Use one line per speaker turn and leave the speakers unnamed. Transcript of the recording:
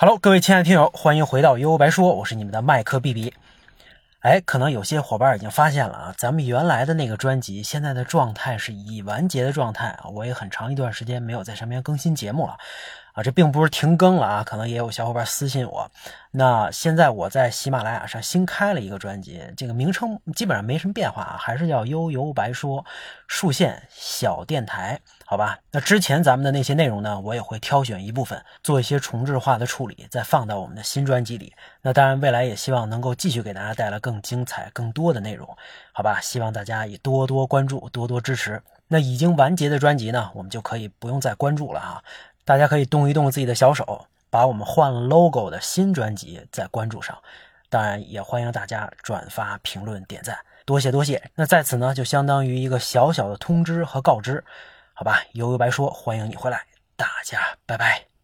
Hello，各位亲爱的听友，欢迎回到悠悠白说，我是你们的麦克 B B。哎，可能有些伙伴已经发现了啊，咱们原来的那个专辑现在的状态是已完结的状态啊，我也很长一段时间没有在上面更新节目了。啊，这并不是停更了啊，可能也有小伙伴私信我。那现在我在喜马拉雅上新开了一个专辑，这个名称基本上没什么变化啊，还是叫悠悠白说竖线小电台，好吧？那之前咱们的那些内容呢，我也会挑选一部分做一些重置化的处理，再放到我们的新专辑里。那当然，未来也希望能够继续给大家带来更精彩、更多的内容，好吧？希望大家也多多关注，多多支持。那已经完结的专辑呢，我们就可以不用再关注了哈。大家可以动一动自己的小手，把我们换了 logo 的新专辑再关注上。当然，也欢迎大家转发、评论、点赞，多谢多谢。那在此呢，就相当于一个小小的通知和告知，好吧？悠悠白说，欢迎你回来，大家拜拜。